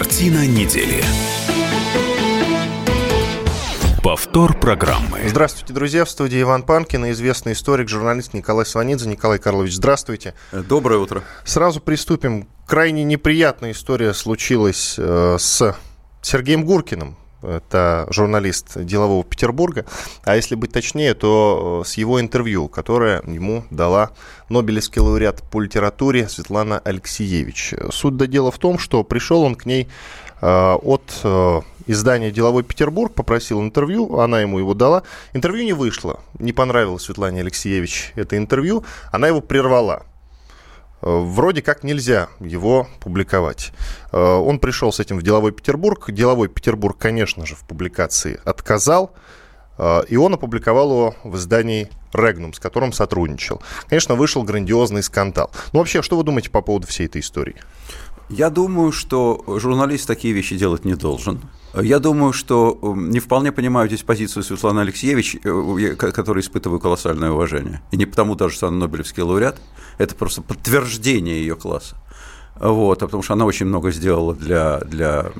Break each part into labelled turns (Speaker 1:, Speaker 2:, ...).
Speaker 1: Картина недели. Повтор программы.
Speaker 2: Здравствуйте, друзья. В студии Иван Панкин и известный историк, журналист Николай Сванидзе. Николай Карлович, здравствуйте.
Speaker 3: Доброе утро.
Speaker 2: Сразу приступим. Крайне неприятная история случилась э, с Сергеем Гуркиным, это журналист делового Петербурга, а если быть точнее, то э, с его интервью, которое ему дала Нобелевский лауреат по литературе Светлана Алексеевич. Суть до дела в том, что пришел он к ней э, от э, издания «Деловой Петербург», попросил интервью, она ему его дала. Интервью не вышло, не понравилось Светлане Алексеевич это интервью, она его прервала. Вроде как нельзя его публиковать. Э, он пришел с этим в Деловой Петербург. Деловой Петербург, конечно же, в публикации отказал. Э, и он опубликовал его в издании «Регнум», с которым сотрудничал. Конечно, вышел грандиозный скандал. Ну, вообще, что вы думаете по поводу всей этой истории?
Speaker 3: Я думаю, что журналист такие вещи делать не должен. Я думаю, что не вполне понимаю здесь позицию Светланы Алексеевич, которой испытываю колоссальное уважение. И не потому даже, что она Нобелевский лауреат, это просто подтверждение ее класса. Вот, а потому что она очень много сделала для, для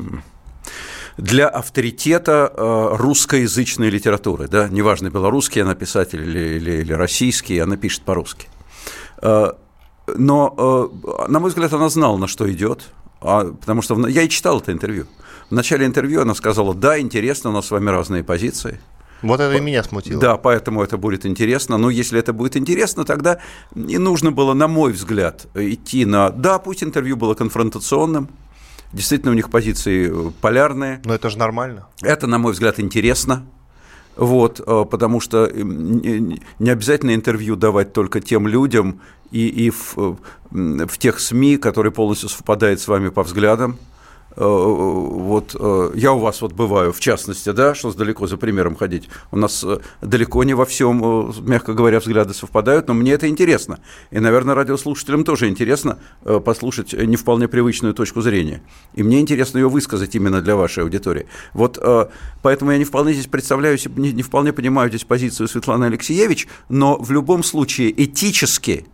Speaker 3: для авторитета э, русскоязычной литературы. Да? Неважно, белорусский она писатель или, или, или российский, она пишет по-русски. Э, но, э, на мой взгляд, она знала, на что идет, а, потому что я и читал это интервью. В начале интервью она сказала, да, интересно, у нас с вами разные позиции.
Speaker 2: Вот это и меня смутило.
Speaker 3: Да, поэтому это будет интересно. Но если это будет интересно, тогда не нужно было, на мой взгляд, идти на... Да, пусть интервью было конфронтационным, Действительно, у них позиции полярные.
Speaker 2: Но это же нормально.
Speaker 3: Это, на мой взгляд, интересно. Вот, э, потому что не обязательно интервью давать только тем людям и, и в, э, в тех СМИ, которые полностью совпадают с вами по взглядам. Э, вот э, я у вас вот бываю, в частности, да, что далеко за примером ходить. У нас э, далеко не во всем, мягко говоря, взгляды совпадают, но мне это интересно. И, наверное, радиослушателям тоже интересно послушать не вполне привычную точку зрения. И мне интересно ее высказать именно для вашей аудитории. Вот поэтому я не вполне здесь представляю, не вполне понимаю здесь позицию Светланы Алексеевич, но в любом случае этически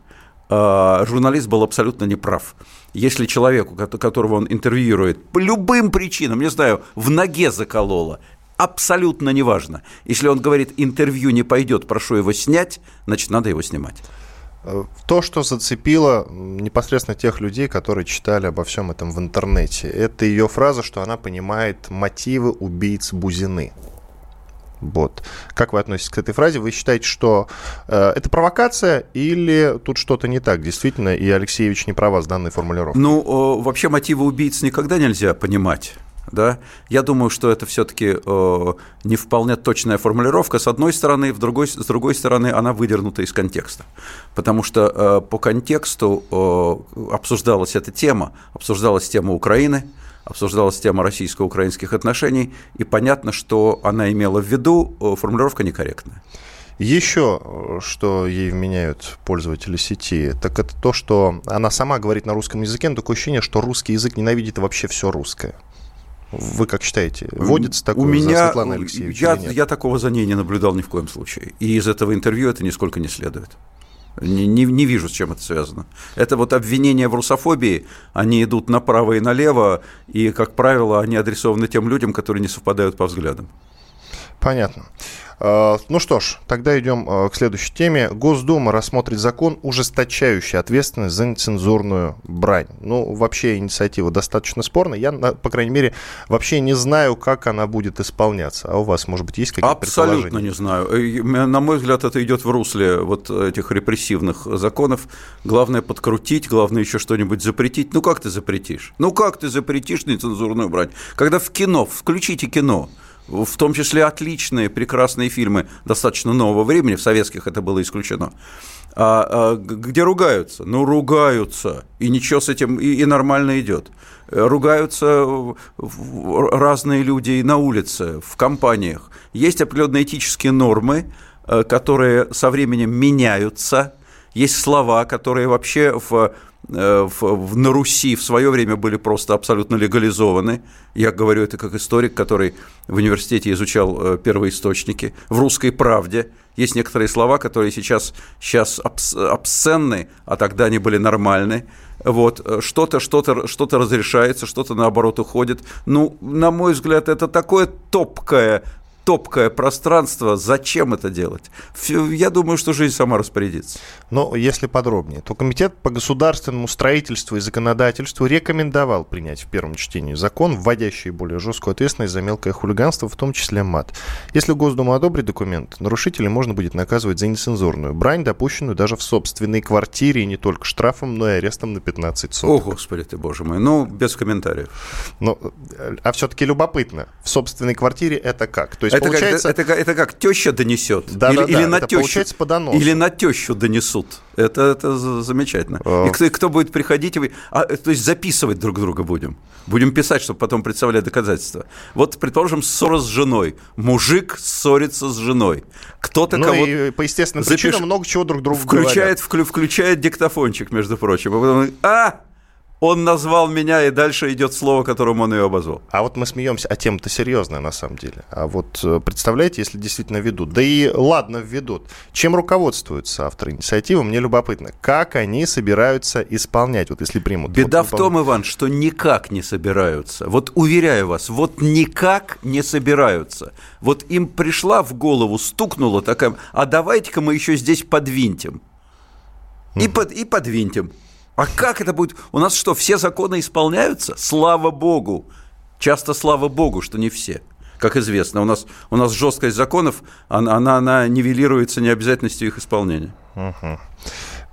Speaker 3: журналист был абсолютно неправ если человеку, которого он интервьюирует, по любым причинам, не знаю, в ноге закололо, абсолютно неважно. Если он говорит, интервью не пойдет, прошу его снять, значит, надо его снимать.
Speaker 2: Э, то, что зацепило непосредственно тех людей, которые читали обо всем этом в интернете, это ее фраза, что она понимает мотивы убийц Бузины. Вот. Как вы относитесь к этой фразе? Вы считаете, что э, это провокация или тут что-то не так? Действительно, и Алексеевич не права с данной формулировкой.
Speaker 3: Ну, э, вообще мотивы убийц никогда нельзя понимать. Да? Я думаю, что это все-таки э, не вполне точная формулировка. С одной стороны, в другой, с другой стороны, она выдернута из контекста. Потому что э, по контексту э, обсуждалась эта тема, обсуждалась тема Украины, обсуждалась тема российско-украинских отношений, и понятно, что она имела в виду, э, формулировка некорректная.
Speaker 2: Еще, э, что ей вменяют пользователи сети, так это то, что она сама говорит на русском языке, но такое ощущение, что русский язык ненавидит вообще все русское. Вы как считаете, вводится такое
Speaker 3: У меня, за Я, я такого за ней не наблюдал ни в коем случае. И из этого интервью это нисколько не следует. Не, не, не вижу, с чем это связано. Это вот обвинения в русофобии, они идут направо и налево, и, как правило, они адресованы тем людям, которые не совпадают по взглядам.
Speaker 2: Понятно. А, ну что ж, тогда идем а, к следующей теме. Госдума рассмотрит закон, ужесточающий ответственность за нецензурную брань. Ну, вообще инициатива достаточно спорная. Я, по крайней мере, вообще не знаю, как она будет исполняться. А у вас, может быть, есть какие-то
Speaker 3: Абсолютно не знаю. Э, на мой взгляд, это идет в русле вот этих репрессивных законов. Главное подкрутить, главное еще что-нибудь запретить. Ну, как ты запретишь? Ну, как ты запретишь нецензурную брань? Когда в кино, включите кино, в том числе отличные, прекрасные фильмы достаточно нового времени, в советских это было исключено, а, а, где ругаются. Ну, ругаются, и ничего с этим, и, и нормально идет. Ругаются разные люди на улице, в компаниях. Есть определенные этические нормы, э, которые со временем меняются. Есть слова, которые вообще в в, в, на Руси в свое время были просто абсолютно легализованы. Я говорю это как историк, который в университете изучал э, первоисточники. В «Русской правде» есть некоторые слова, которые сейчас, сейчас обс, обсценны, а тогда они были нормальны. вот, э, что-то, что-то, что-то разрешается, что-то наоборот уходит. Ну, на мой взгляд, это такое топкое топкое пространство, зачем это делать? Я думаю, что жизнь сама распорядится.
Speaker 2: Но если подробнее, то Комитет по государственному строительству и законодательству рекомендовал принять в первом чтении закон, вводящий более жесткую ответственность за мелкое хулиганство, в том числе мат. Если Госдума одобрит документ, нарушителей можно будет наказывать за нецензурную брань, допущенную даже в собственной квартире, и не только штрафом, но и арестом на 15 суток.
Speaker 3: О, господи ты, боже мой. Ну, без комментариев.
Speaker 2: Ну, а все-таки любопытно. В собственной квартире это как? То есть
Speaker 3: это получается... Как, это, это, это как теща донесет?
Speaker 2: Да,
Speaker 3: или,
Speaker 2: да,
Speaker 3: или
Speaker 2: да,
Speaker 3: на
Speaker 2: это
Speaker 3: тещу,
Speaker 2: получается по доносу.
Speaker 3: Или на тещу донесут. Это, это замечательно. И кто, кто будет приходить, и вы, а, то есть записывать друг друга будем. Будем писать, чтобы потом представлять доказательства. Вот, предположим, ссора с женой. Мужик ссорится с женой. Кто-то
Speaker 2: ну,
Speaker 3: кого
Speaker 2: и по естественным запиш... причинам много чего друг другу
Speaker 3: включает, говорят. включает диктофончик, между прочим. А потом, а, он назвал меня, и дальше идет слово, которым он ее обозвал.
Speaker 2: А вот мы смеемся, а тема-то серьезная на самом деле. А вот э, представляете, если действительно ведут, да и ладно ведут, чем руководствуются авторы инициативы, мне любопытно, как они собираются исполнять, вот если примут.
Speaker 3: Беда
Speaker 2: вот,
Speaker 3: в том, Иван, что никак не собираются. Вот уверяю вас, вот никак не собираются. Вот им пришла в голову, стукнула такая, а давайте-ка мы еще здесь подвинтим. И, под, и подвинтим. А как это будет? У нас что, все законы исполняются? Слава богу. Часто слава богу, что не все. Как известно, у нас, у нас жесткость законов, она, она, она нивелируется необязательностью их исполнения.
Speaker 2: Угу.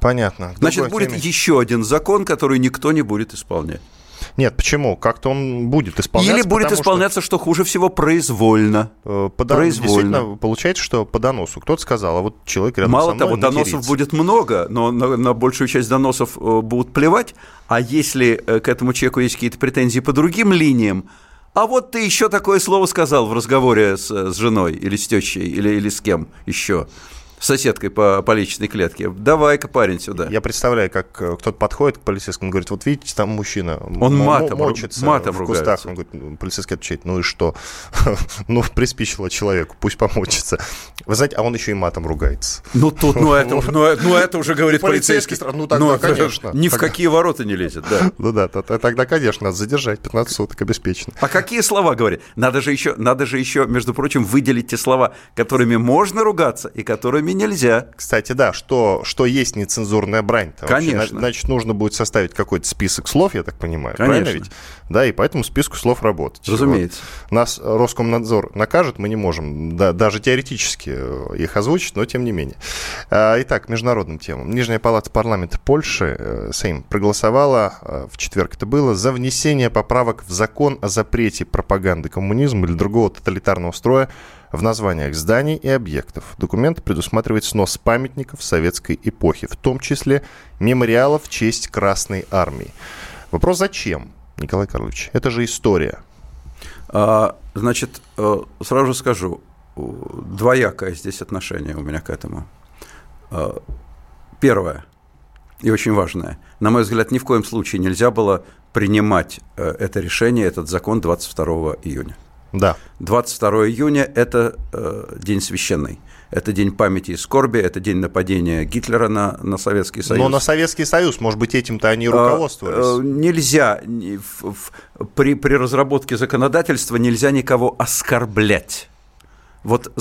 Speaker 2: Понятно.
Speaker 3: Значит, будет теме. еще один закон, который никто не будет исполнять.
Speaker 2: Нет, почему? Как-то он будет исполняться.
Speaker 3: Или будет исполняться, что... что хуже всего, произвольно.
Speaker 2: Э, по произвольно. Действительно, получается, что по доносу. Кто-то сказал, а вот человек рядом
Speaker 3: Мало
Speaker 2: со мной
Speaker 3: того, доносов будет много, но на, на большую часть доносов э, будут плевать. А если э, к этому человеку есть какие-то претензии по другим линиям, а вот ты еще такое слово сказал в разговоре с, с женой или с тещей или, или с кем еще соседкой по, по личной клетке. Давай-ка, парень, сюда.
Speaker 2: Я представляю, как э, кто-то подходит к полицейскому и говорит, вот видите, там мужчина
Speaker 3: Он матом,
Speaker 2: мочится
Speaker 3: матом
Speaker 2: в
Speaker 3: ругается.
Speaker 2: кустах. Он говорит, «Ну, полицейский отвечает, ну и что? ну, приспичило человеку, пусть помочится. Вы знаете, а он еще и матом ругается.
Speaker 3: Ну, тут, ну, это, ну, ну, это уже говорит полицейский.
Speaker 2: Ну, тогда, ну, конечно.
Speaker 3: Ни в какие ворота не лезет, да.
Speaker 2: Ну да, тогда, конечно, надо задержать 15 суток обеспечено.
Speaker 3: А какие слова говорит? Надо же еще, надо же еще, между прочим, выделить те слова, которыми можно ругаться и которыми нельзя.
Speaker 2: Кстати, да, что, что есть нецензурная брань.
Speaker 3: Конечно.
Speaker 2: Вообще, значит, нужно будет составить какой-то список слов, я так понимаю.
Speaker 3: Конечно.
Speaker 2: Правильно ведь? Да, и по этому списку слов работать.
Speaker 3: Разумеется.
Speaker 2: Вот. Нас Роскомнадзор накажет, мы не можем да, даже теоретически э, их озвучить, но тем не менее. А, итак, международным темам. Нижняя палата парламента Польши, э, Сейм, проголосовала, э, в четверг это было, за внесение поправок в закон о запрете пропаганды коммунизма или другого тоталитарного строя в названиях зданий и объектов. Документ предусматривает снос памятников советской эпохи, в том числе мемориалов в честь Красной Армии. Вопрос зачем, Николай Карлович? Это же история.
Speaker 3: А, значит, э, сразу же скажу, двоякое здесь отношение у меня к этому. А, первое и очень важное. На мой взгляд, ни в коем случае нельзя было принимать э, это решение, этот закон 22 июня.
Speaker 2: Да.
Speaker 3: 22 июня – это э, день священный. Это день памяти и скорби, это день нападения Гитлера на, на Советский Союз.
Speaker 2: Но на Советский Союз, может быть, этим-то они руководствовались.
Speaker 3: Э, э, нельзя, в, в, при, при разработке законодательства нельзя никого оскорблять. Вот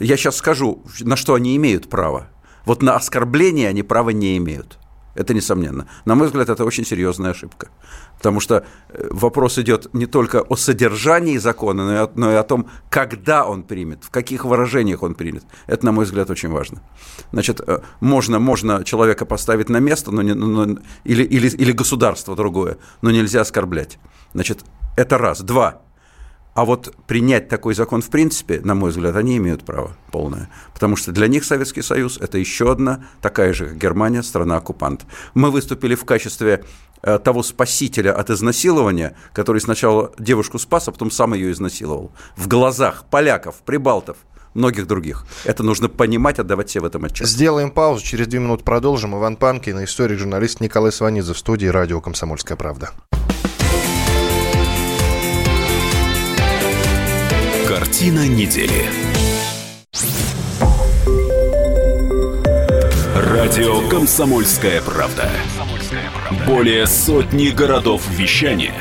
Speaker 3: я сейчас скажу, на что они имеют право. Вот на оскорбление они права не имеют. Это несомненно. На мой взгляд, это очень серьезная ошибка. Потому что э, вопрос идет не только о содержании закона, но и, о, но и о том, когда он примет, в каких выражениях он примет. Это, на мой взгляд, очень важно. Значит, э, можно, можно человека поставить на место, но не, но, или, или, или государство другое, но нельзя оскорблять. Значит, это раз. Два. А вот принять такой закон в принципе, на мой взгляд, они имеют право полное. Потому что для них Советский Союз – это еще одна, такая же, как Германия, страна-оккупант. Мы выступили в качестве э, того спасителя от изнасилования, который сначала девушку спас, а потом сам ее изнасиловал. В глазах поляков, прибалтов, многих других. Это нужно понимать, отдавать себе в этом отчет.
Speaker 2: Сделаем паузу, через две минуты продолжим. Иван Панкин, историк, журналист Николай Сванидзе в студии радио «Комсомольская правда».
Speaker 1: Картина недели. Радио «Комсомольская правда». Более сотни городов вещания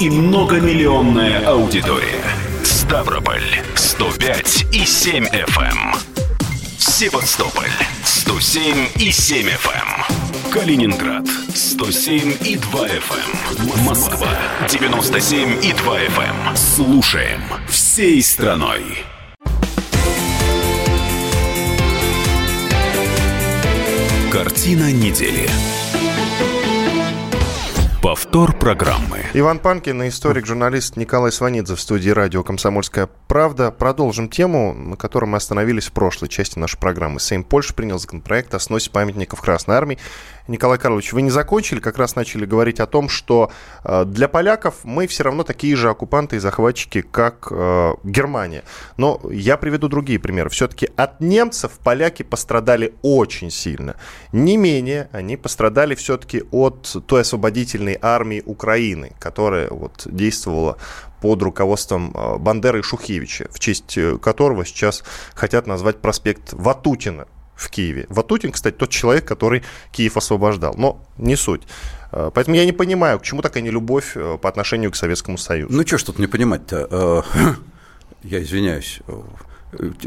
Speaker 1: и многомиллионная аудитория. Ставрополь 105 и 7 FM. Эм. Севастополь 107 и 7 FM. Эм. Калининград 107 и 2 FM. Эм. Москва 97 и 2 FM. Слушаем всей страной. Картина недели. Повтор программы.
Speaker 2: Иван Панкин и историк-журналист Николай Сванидзе в студии радио «Комсомольская правда». Продолжим тему, на которой мы остановились в прошлой части нашей программы. Сейм Польши принял законопроект о сносе памятников Красной Армии. Николай Карлович, вы не закончили, как раз начали говорить о том, что э, для поляков мы все равно такие же оккупанты и захватчики, как э, Германия. Но я приведу другие примеры. Все-таки от немцев поляки пострадали очень сильно. Не менее, они пострадали все-таки от той освободительной армии Украины, которая вот действовала под руководством э, Бандеры и Шухевича, в честь которого сейчас хотят назвать проспект Ватутина в Киеве. Ватутин, кстати, тот человек, который Киев освобождал. Но не суть. Э, поэтому я не понимаю, к чему такая нелюбовь э, по отношению к Советскому Союзу.
Speaker 3: Ну, что ж тут не понимать-то? Э, я извиняюсь.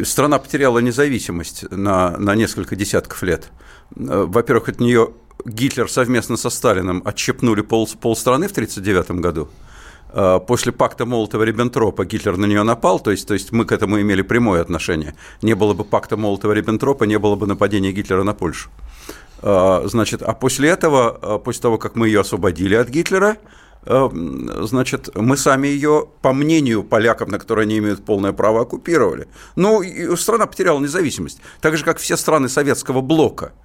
Speaker 3: Страна потеряла независимость на, на несколько десятков лет. Во-первых, от нее Гитлер совместно со Сталиным отщепнули пол, полстраны в 1939 году. Э, после пакта Молотова-Риббентропа Гитлер на нее напал, то есть, то есть мы к этому имели прямое отношение. Не было бы пакта Молотова-Риббентропа, не было бы нападения Гитлера на Польшу. Э, значит, а после этого, э, после того, как мы ее освободили от Гитлера, значит, мы сами ее, по мнению поляков, на которые они имеют полное право, оккупировали. Ну, страна потеряла независимость. Так же, как все страны советского блока –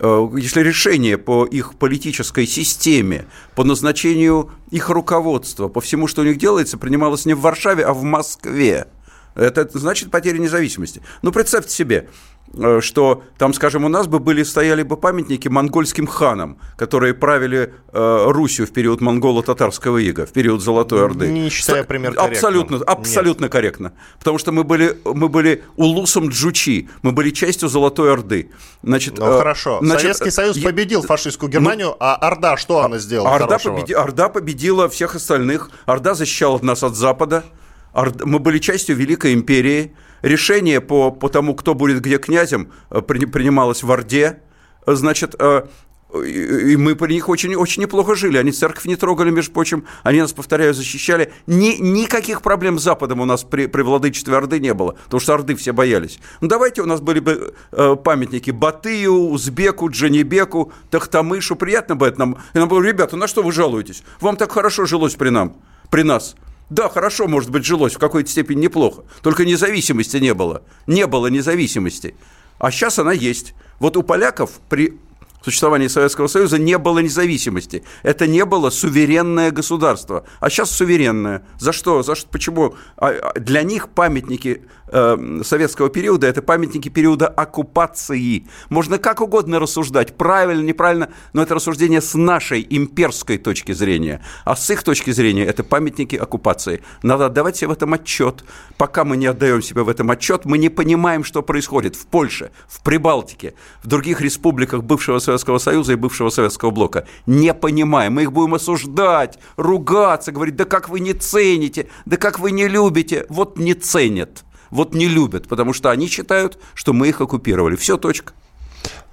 Speaker 3: если решение по их политической системе, по назначению их руководства, по всему, что у них делается, принималось не в Варшаве, а в Москве. Это значит потеря независимости. Ну, представьте себе, Э, что там, скажем, у нас бы были, стояли бы памятники монгольским ханам, которые правили э, Русью в период монголо-татарского ига, в период Золотой Орды.
Speaker 2: Не считая пример корректным.
Speaker 3: Абсолютно, абсолютно Нет. корректно. Потому что мы были, мы были улусом Джучи, мы были частью Золотой Орды.
Speaker 2: Значит, ну, э, хорошо. Значит, Советский Союз я, победил фашистскую Германию, ну, а Орда что она сделала
Speaker 3: Орда, победи, Орда победила всех остальных. Орда защищала нас от Запада. Орда, мы были частью Великой империи решение по, по тому, кто будет где князем, э, принималось в Орде. Значит, э, и мы при них очень, очень неплохо жили. Они церковь не трогали, между прочим. Они нас, повторяю, защищали. Ни, никаких проблем с Западом у нас при, при владычестве Орды не было, потому что Орды все боялись. Ну, давайте у нас были бы э, памятники Батыю, Узбеку, Джанибеку, Тахтамышу. Приятно бы это нам. И нам было, ребята, на что вы жалуетесь? Вам так хорошо жилось при нам, при нас. Да, хорошо, может быть, жилось в какой-то степени неплохо, только независимости не было. Не было независимости. А сейчас она есть. Вот у поляков при существовании Советского Союза не было независимости. Это не было суверенное государство. А сейчас суверенное. За что? За что? Почему? А, а для них памятники э, советского периода – это памятники периода оккупации. Можно как угодно рассуждать, правильно, неправильно, но это рассуждение с нашей имперской точки зрения. А с их точки зрения это памятники оккупации. Надо отдавать себе в этом отчет. Пока мы не отдаем себе в этом отчет, мы не понимаем, что происходит в Польше, в Прибалтике, в других республиках бывшего Советского Союза и бывшего Советского блока. Не понимаем. Мы их будем осуждать, ругаться, говорить, да как вы не цените, да как вы не любите. Вот не ценят вот не любят, потому что они считают, что мы их оккупировали. Все, точка.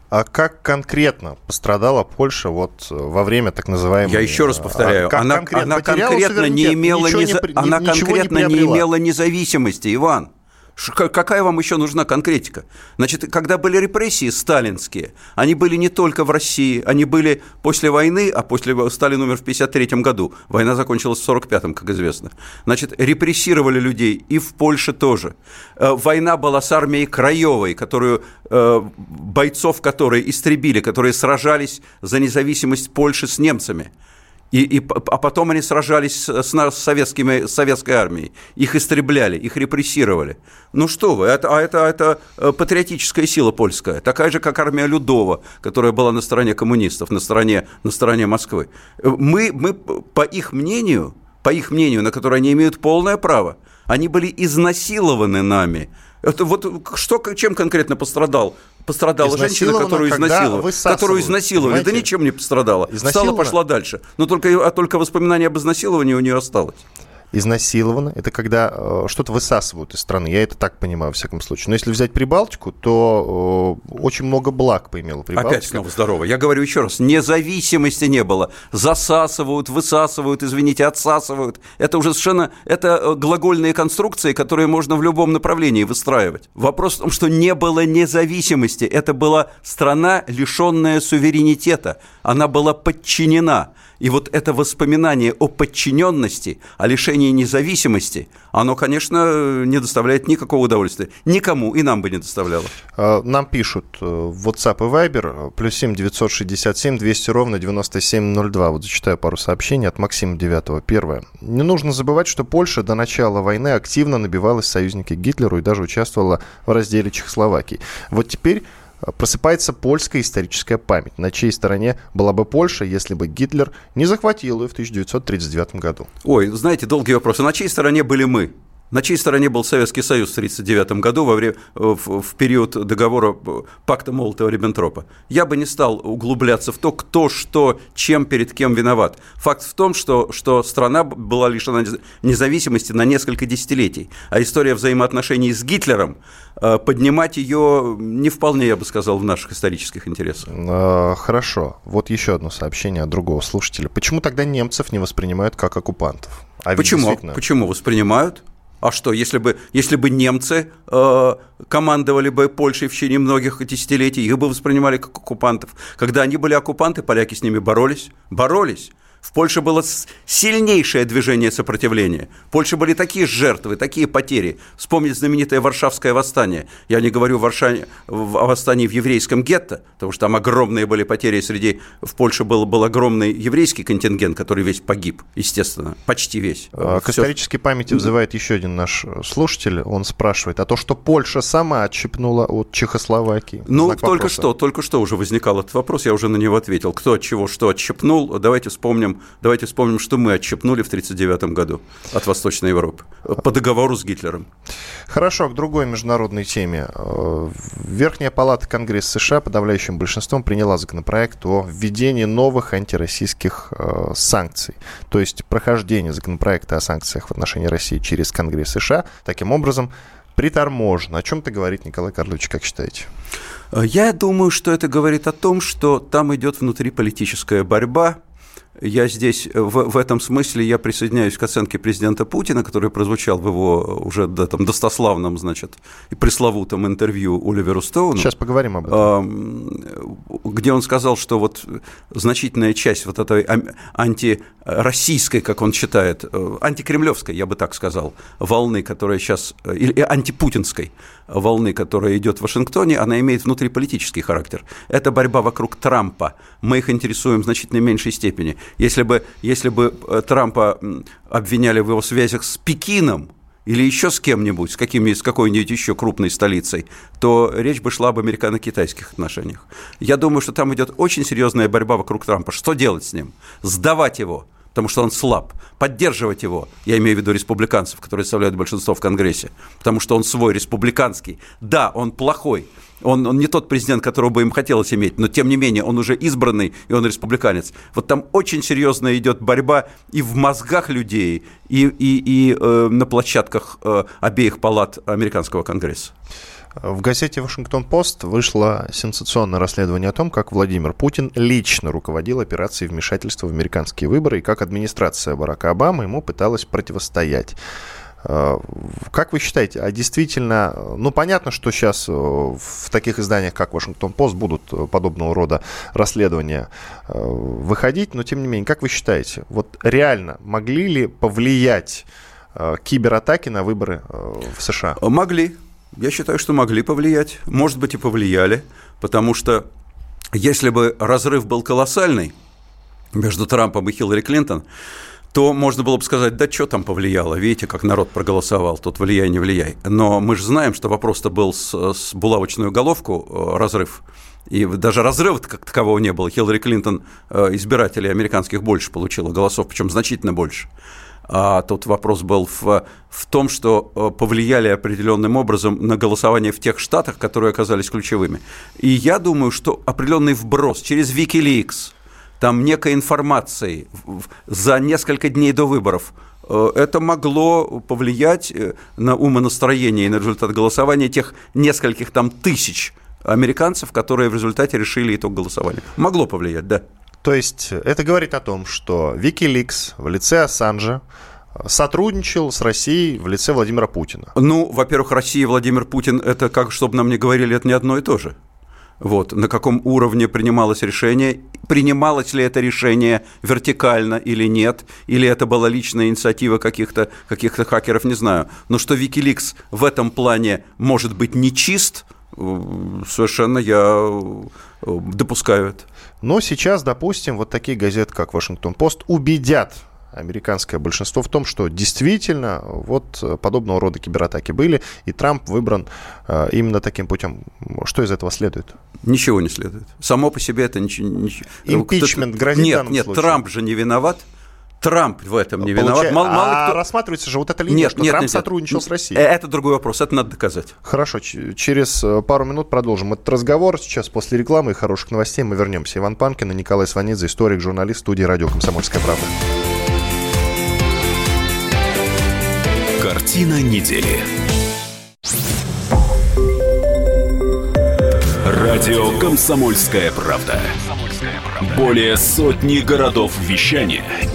Speaker 2: А как конкретно пострадала Польша вот во время так называемой...
Speaker 3: Я еще раз повторяю, а она, конкретно, она конкретно не имела, неза... не, она конкретно не, не имела независимости, Иван. Какая вам еще нужна конкретика? Значит, когда были репрессии сталинские, они были не только в России, они были после войны, а после Сталин умер в 1953 году. Война закончилась в 1945, как известно. Значит, репрессировали людей и в Польше тоже. Э, война была с армией Краевой, которую, э, бойцов которой истребили, которые сражались за независимость Польши с немцами. И, и, а потом они сражались с, с, советскими, советской армией. Их истребляли, их репрессировали. Ну что вы, это, а это, это э, патриотическая сила польская, такая же, как армия Людова, которая была на стороне коммунистов, на стороне, на стороне Москвы. Мы, мы, по их мнению, по их мнению, на которое они имеют полное право, они были изнасилованы нами. Это вот что, чем конкретно пострадал Пострадала женщина, которую изнасиловали. Которую изнасиловали. Да ничем не пострадала. Встала, пошла дальше. Но только, а только воспоминание об изнасиловании у нее осталось
Speaker 2: изнасиловано. Это когда э, что-то высасывают из страны. Я это так понимаю, во всяком случае. Но если взять Прибалтику, то э, очень много благ поимела Прибалтика.
Speaker 3: Опять снова здорово. Я говорю еще раз, независимости не было. Засасывают, высасывают, извините, отсасывают. Это уже совершенно, это э, глагольные конструкции, которые можно в любом направлении выстраивать. Вопрос в том, что не было независимости. Это была страна, лишенная суверенитета. Она была подчинена. И вот это воспоминание о подчиненности, о лишении независимости, оно, конечно, не доставляет никакого удовольствия. Никому, и нам бы не доставляло.
Speaker 2: А, нам пишут э, в WhatsApp и Viber, плюс 7 967 200 ровно 9702. Вот зачитаю пару сообщений от Максима 9. Первое. Не нужно забывать, что Польша до начала войны активно набивалась союзники Гитлеру и даже участвовала в разделе Чехословакии. Вот теперь просыпается польская историческая память. На чьей стороне была бы Польша, если бы Гитлер не захватил ее в 1939 году?
Speaker 3: Ой, знаете, долгий вопрос. А на чьей стороне были мы? На чьей стороне был Советский Союз в 1939 году во время, в, в период договора пакта Молотова-Риббентропа? Я бы не стал углубляться в то, кто, что, чем, перед кем виноват. Факт в том, что, что страна была лишена независимости на несколько десятилетий, а история взаимоотношений с Гитлером, э, поднимать ее не вполне, я бы сказал, в наших исторических интересах.
Speaker 2: Э, хорошо. Вот еще одно сообщение от другого слушателя. Почему тогда немцев не воспринимают как оккупантов?
Speaker 3: А Почему? Действительно... Почему воспринимают? А что, если бы, если бы немцы э, командовали бы Польшей в течение многих десятилетий, их бы воспринимали как оккупантов. Когда они были оккупанты, поляки с ними боролись, боролись. В Польше было сильнейшее движение сопротивления. В Польше были такие жертвы, такие потери. Вспомнить знаменитое Варшавское восстание. Я не говорю Варшане, о восстании в еврейском гетто, потому что там огромные были потери среди... В Польше был, был огромный еврейский контингент, который весь погиб, естественно, почти весь.
Speaker 2: А, к Все... исторической памяти взывает еще один наш слушатель. Он спрашивает, а то, что Польша сама отщепнула от Чехословакии?
Speaker 3: Ну, Знак только вопроса. что, только что уже возникал этот вопрос, я уже на него ответил. Кто от чего что отщепнул, давайте вспомним давайте вспомним, что мы отщепнули в 1939 году от Восточной Европы по договору с Гитлером.
Speaker 2: Хорошо, к другой международной теме. Э, Верхняя палата Конгресса США подавляющим большинством приняла законопроект о введении новых антироссийских э, санкций. То есть прохождение законопроекта о санкциях в отношении России через Конгресс США таким образом приторможено. О чем это говорит Николай Карлович, как считаете?
Speaker 3: Я думаю, что это говорит о том, что там идет внутриполитическая борьба я здесь, э, в, в этом смысле, я присоединяюсь к оценке президента Путина, который прозвучал в его уже да, там, достославном, значит, и пресловутом интервью Оливеру Стоуну.
Speaker 2: Сейчас поговорим об этом.
Speaker 3: Где он сказал, что вот значительная часть вот этой антироссийской, как он считает, э, антикремлевской, я бы так сказал, волны, которая сейчас, э, или антипутинской волны, которая идет в Вашингтоне, она имеет внутриполитический характер. Это борьба вокруг Трампа. Мы их интересуем в значительно меньшей степени. Если бы, если бы э, Трампа обвиняли в его связях с Пекином, или еще с кем-нибудь, с, каким, с какой-нибудь еще крупной столицей, то речь бы шла об американо-китайских отношениях. Я думаю, что там идет очень серьезная борьба вокруг Трампа. Что делать с ним? Сдавать его, потому что он слаб. Поддерживать его, я имею в виду республиканцев, которые составляют большинство в Конгрессе, потому что он свой, республиканский. Да, он плохой, он, он не тот президент, которого бы им хотелось иметь, но тем не менее он уже избранный, и он республиканец. Вот там очень серьезно идет борьба и в мозгах людей, и, и, и э, на площадках э, обеих палат американского конгресса.
Speaker 2: В газете «Вашингтон-Пост» вышло сенсационное расследование о том, как Владимир Путин лично руководил операцией вмешательства в американские выборы и как администрация Барака Обамы ему пыталась противостоять. Э, как вы считаете, а действительно, ну понятно, что сейчас э, в таких изданиях, как Вашингтон-Пост, будут подобного рода расследования э, выходить, но тем не менее, как вы считаете, вот реально могли ли повлиять кибератаки на выборы в США?
Speaker 3: Могли. Я считаю, что могли повлиять. Может быть, и повлияли, потому что если бы разрыв был колоссальный между Трампом и Хиллари Клинтон, то можно было бы сказать, да что там повлияло, видите, как народ проголосовал, тут влияй, не влияй. Но мы же знаем, что вопрос-то был с, с булавочную головку, э, разрыв, и даже разрыва как такового не было. Хиллари Клинтон э, избирателей американских больше получила голосов, причем значительно больше. А тут вопрос был в, в том, что э, повлияли определенным образом на голосование в тех штатах, которые оказались ключевыми. И я думаю, что определенный вброс через Wikileaks, там некой информацией за несколько дней до выборов э, это могло повлиять э, на умонастроение и на результат голосования тех нескольких там тысяч американцев, которые в результате решили итог голосования. Могло повлиять, да.
Speaker 2: То есть это говорит о том, что Wikileaks в лице Ассанжа сотрудничал с Россией в лице Владимира Путина.
Speaker 3: Ну, во-первых, Россия и Владимир Путин, это как, чтобы нам не говорили, это не одно и то же. Вот, на каком уровне принималось решение, принималось ли это решение вертикально или нет, или это была личная инициатива каких-то каких хакеров, не знаю. Но что Wikileaks в этом плане может быть нечист, э, совершенно я э, допускаю это.
Speaker 2: Но сейчас, допустим, вот такие газеты, как Вашингтон-Пост, убедят американское большинство в том, что действительно вот подобного рода кибератаки были, и Трамп выбран э, именно таким путем. Что из этого следует?
Speaker 3: Ничего не следует. Само по себе это ничего... ничего.
Speaker 2: Импичмент грозит
Speaker 3: Нет, нет, случае. Трамп же не виноват. Трамп в этом не виноват. Получай...
Speaker 2: Мало, мало а кто... рассматривается же вот эта линия, нет, что нет, Трамп нет, сотрудничал нет. с Россией. Э,
Speaker 3: это другой вопрос, это надо доказать.
Speaker 2: Хорошо, через э, пару минут продолжим этот разговор. Сейчас после рекламы и хороших новостей мы вернемся. Иван Панкин и Николай Сванидзе, историк, журналист студии «Радио Комсомольская правда».
Speaker 1: Картина недели. Радио «Комсомольская правда». Более сотни городов вещания –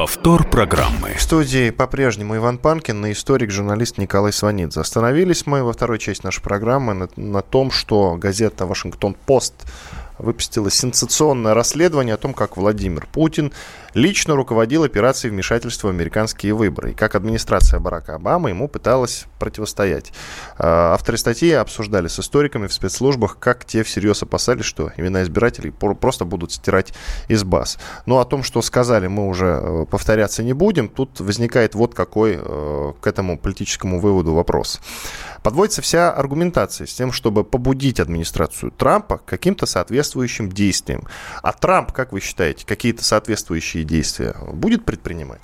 Speaker 1: Повтор программы.
Speaker 2: В студии по-прежнему Иван Панкин и историк-журналист Николай Сванидзе. Остановились мы во второй части нашей программы на, на том, что газета «Вашингтон-Пост» выпустила сенсационное расследование о том, как Владимир Путин лично руководил операцией вмешательства в американские выборы, и как администрация Барака Обамы ему пыталась противостоять. А, авторы статьи обсуждали с историками в спецслужбах, как те всерьез опасались, что имена избирателей просто будут стирать из баз. Но о том, что сказали, мы уже э, повторяться не будем. Тут возникает вот какой э, к этому политическому выводу вопрос. Подводится вся аргументация с тем, чтобы побудить администрацию Трампа каким-то соответствующим действиям. А Трамп, как вы считаете, какие-то соответствующие действия будет предпринимать?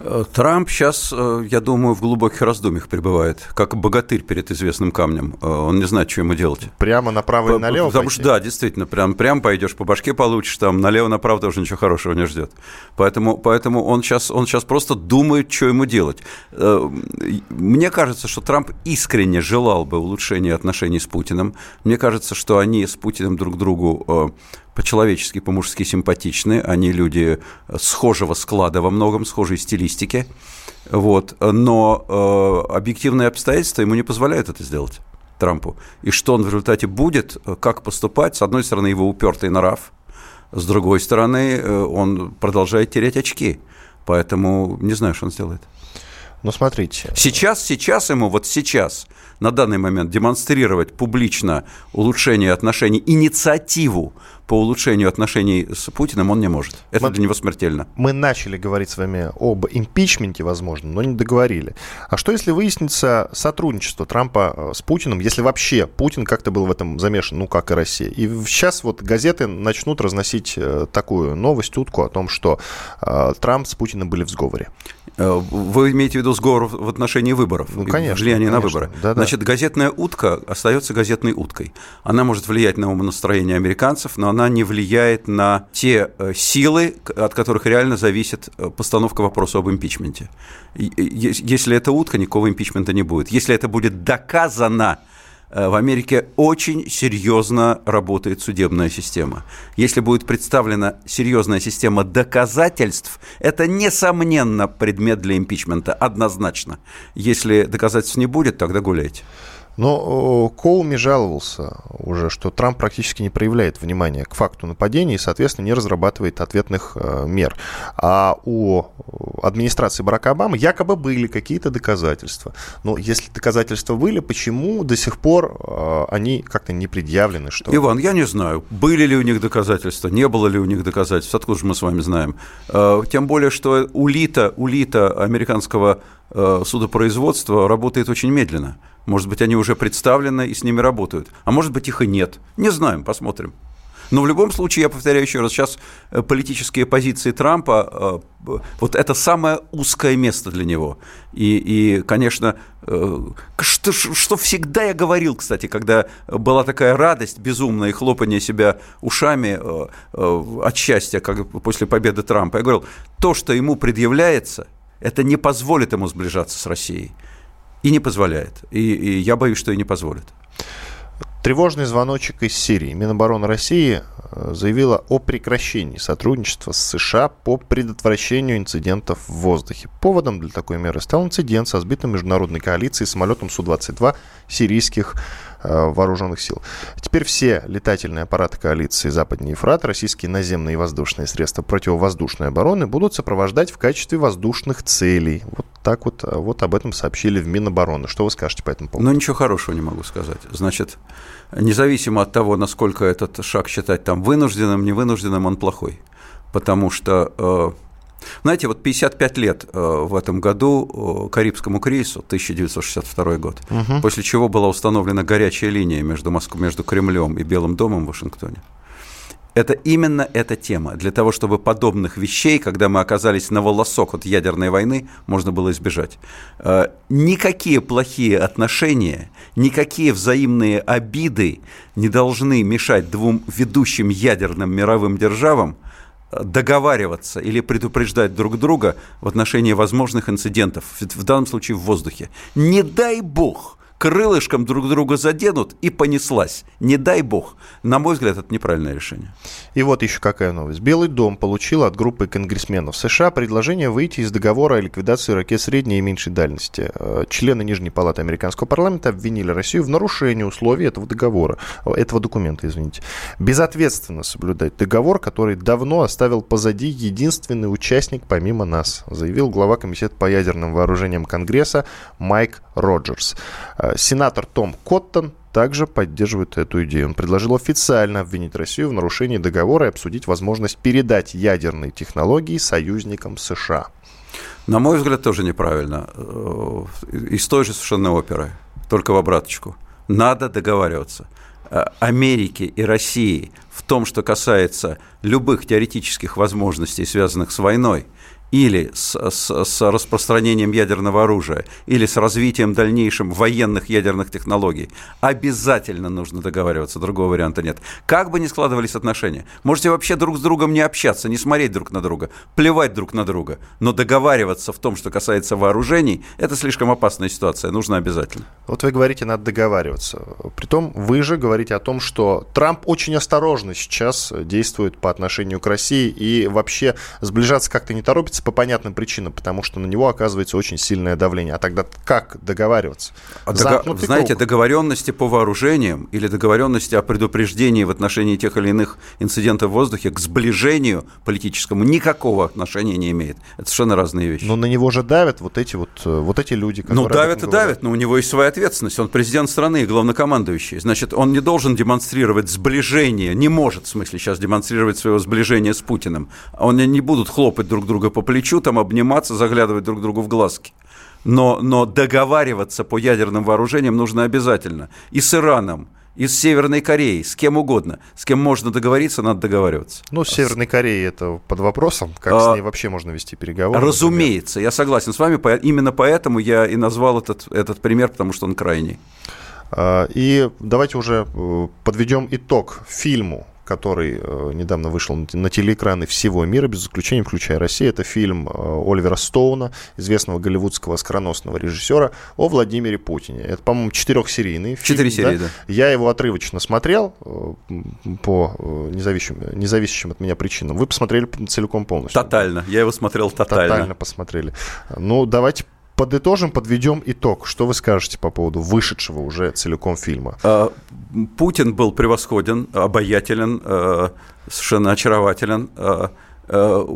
Speaker 3: Э, Трамп сейчас, э, я думаю, в глубоких раздумьях пребывает, как богатырь перед известным камнем. Э, он не знает, что ему делать.
Speaker 2: Прямо направо и налево
Speaker 3: Потому что, да, действительно, прям, прям пойдешь по башке получишь, там налево-направо тоже ничего хорошего не ждет. Поэтому, поэтому он, сейчас, он сейчас просто думает, что ему делать. Мне кажется, что Трамп искренне желал бы улучшения отношений с Путиным. Мне кажется, что они с Путиным друг другу по-человечески, по-мужски симпатичны, они люди схожего склада во многом, схожей стилистики, вот, но э, объективные обстоятельства ему не позволяют это сделать. Трампу. И что он в результате будет, как поступать, с одной стороны, его упертый нрав, с другой стороны, э, он продолжает терять очки. Поэтому не знаю, что он сделает.
Speaker 2: Ну, смотрите.
Speaker 3: Сейчас, сейчас ему, вот сейчас, на данный момент демонстрировать публично улучшение отношений, инициативу по улучшению отношений с Путиным он не может. Это мы, для него смертельно.
Speaker 2: Мы начали говорить с вами об импичменте, возможно, но не договорили. А что, если выяснится сотрудничество Трампа э, с Путиным, если вообще Путин как-то был в этом замешан, ну, как и Россия? И сейчас вот газеты начнут разносить э, такую новость, утку о том, что э, Трамп с Путиным были в сговоре.
Speaker 3: Вы имеете в виду сговор в отношении выборов?
Speaker 2: Ну, конечно.
Speaker 3: Влияние
Speaker 2: конечно.
Speaker 3: на выборы. Да, да. Значит, газетная утка остается газетной уткой. Она может влиять на умонастроение американцев, но она не влияет на те э, силы, от которых реально зависит э, постановка вопроса об импичменте. Если это утка, никакого импичмента не будет. Если это будет доказано, Э, в Америке очень серьезно работает судебная система. Если будет представлена серьезная система доказательств, это, несомненно, предмет для импичмента, однозначно. Если доказательств не будет, тогда гуляйте.
Speaker 2: Но Коуми жаловался уже, что Трамп практически не проявляет внимания к факту нападения и, соответственно, не разрабатывает ответных э, мер. А у администрации Барака Обамы якобы были какие-то доказательства. Но если доказательства были, почему до сих пор э, они как-то не предъявлены? Что...
Speaker 3: Иван, я не знаю, были ли у них доказательства, не было ли у них доказательств, откуда же мы с вами знаем. Э, тем более, что улита, улита американского судопроизводства работает очень медленно. Может быть, они уже представлены и с ними работают. А может быть, их и нет. Не знаем, посмотрим. Но в любом случае, я повторяю еще раз, сейчас э, политические позиции Трампа, э, вот это самое узкое место для него. И, и конечно, э, что, что всегда я говорил, кстати, когда была такая радость безумная и хлопание себя ушами от счастья, как после победы Трампа, я говорил, то, что ему предъявляется, это не позволит ему сближаться с Россией. И не позволяет. И, и я боюсь, что и не позволит.
Speaker 2: Тревожный звоночек из Сирии. Минобороны России э, заявила о прекращении сотрудничества с США по предотвращению инцидентов в воздухе. Поводом для такой меры стал инцидент со сбитым международной коалицией самолетом Су-22 сирийских Э, вооруженных сил. Теперь все летательные аппараты коалиции «Западный Ефрат», российские наземные и воздушные средства противовоздушной обороны будут сопровождать в качестве воздушных целей. Вот так вот, э, вот об этом сообщили в Минобороны. Что вы скажете по этому поводу?
Speaker 3: Ну, ничего хорошего не могу сказать. Значит, независимо от того, насколько этот шаг считать там вынужденным, невынужденным, он плохой. Потому что э, знаете, вот 55 лет э, в этом году Карибскому кризису, 1962 год, угу. после чего была установлена горячая линия между, Москвой, между Кремлем и Белым домом в Вашингтоне. Это именно эта тема. Для того, чтобы подобных вещей, когда мы оказались на волосок от ядерной войны, можно было избежать. Э, никакие плохие отношения, никакие взаимные обиды не должны мешать двум ведущим ядерным мировым державам – договариваться или предупреждать друг друга в отношении возможных инцидентов, в данном случае в воздухе. Не дай бог крылышком друг друга заденут и понеслась. Не дай бог. На мой взгляд, это неправильное решение.
Speaker 2: И вот еще какая новость. Белый дом получил от группы конгрессменов США предложение выйти из договора о ликвидации ракет средней и меньшей дальности. Э, члены Нижней палаты американского парламента обвинили Россию в нарушении условий этого договора, э, этого документа, извините. Безответственно соблюдать договор, который давно оставил позади единственный участник помимо нас, заявил глава комитета по ядерным вооружениям Конгресса Майк Роджерс. Э, сенатор Том Коттон также поддерживает эту идею. Он предложил официально обвинить Россию в нарушении договора и обсудить возможность передать ядерные технологии союзникам США.
Speaker 3: На мой взгляд, тоже неправильно. Э, из той же совершенно оперы, только в обраточку. Надо договариваться. Э, Америки и России в том, что касается любых теоретических возможностей, связанных с войной – или с, с, с распространением ядерного оружия, или с развитием дальнейшим военных ядерных технологий, обязательно нужно договариваться, другого варианта нет. Как бы ни складывались отношения, можете вообще друг с другом не общаться, не смотреть друг на друга, плевать друг на друга, но договариваться в том, что касается вооружений, это слишком опасная ситуация, нужно обязательно.
Speaker 2: Вот вы говорите, надо договариваться. Притом вы же говорите о том, что Трамп очень осторожно сейчас действует по отношению к России и вообще сближаться как-то не торопится, по понятным причинам, потому что на него оказывается очень сильное давление. А тогда как договариваться?
Speaker 3: А дого... Знаете, круг. договоренности по вооружениям или договоренности о предупреждении в отношении тех или иных инцидентов в воздухе к сближению политическому никакого отношения не имеет. Это совершенно разные вещи.
Speaker 2: Но на него же давят вот эти вот, э, вот эти люди,
Speaker 3: которые... Ну, давят и давят, но у него есть своя ответственность. Он президент страны и главнокомандующий. Значит, он не должен демонстрировать сближение, не может, в смысле, сейчас демонстрировать своего сближения с Путиным. Он не будут хлопать друг друга по плечу, там обниматься, заглядывать друг другу в глазки. Но, но договариваться по ядерным вооружениям нужно обязательно. И с Ираном, и с Северной Кореей, с кем угодно. С кем можно договориться, надо договариваться.
Speaker 2: Ну, с Северной Кореей это под вопросом. Как а, с ней вообще можно вести переговоры?
Speaker 3: Разумеется, например? я согласен с вами. Именно поэтому я и назвал этот, этот пример, потому что он крайний.
Speaker 2: А, и давайте уже э, подведем итог фильму который э, недавно вышел на телеэкраны всего мира, без исключения, включая Россию. Это фильм э, Оливера Стоуна, известного голливудского скороносного режиссера, о Владимире Путине. Это, по-моему, четырехсерийный фильм.
Speaker 3: Четыре серии, да?
Speaker 2: да. Я его отрывочно смотрел э, по независимым, независящим от меня причинам. Вы посмотрели целиком полностью?
Speaker 3: Тотально. Я его смотрел тотально.
Speaker 2: Тотально посмотрели. Ну, давайте подытожим, подведем итог. Что вы скажете по поводу вышедшего уже целиком фильма?
Speaker 3: А, Путин был превосходен, обаятелен, э, совершенно очарователен. Э, э,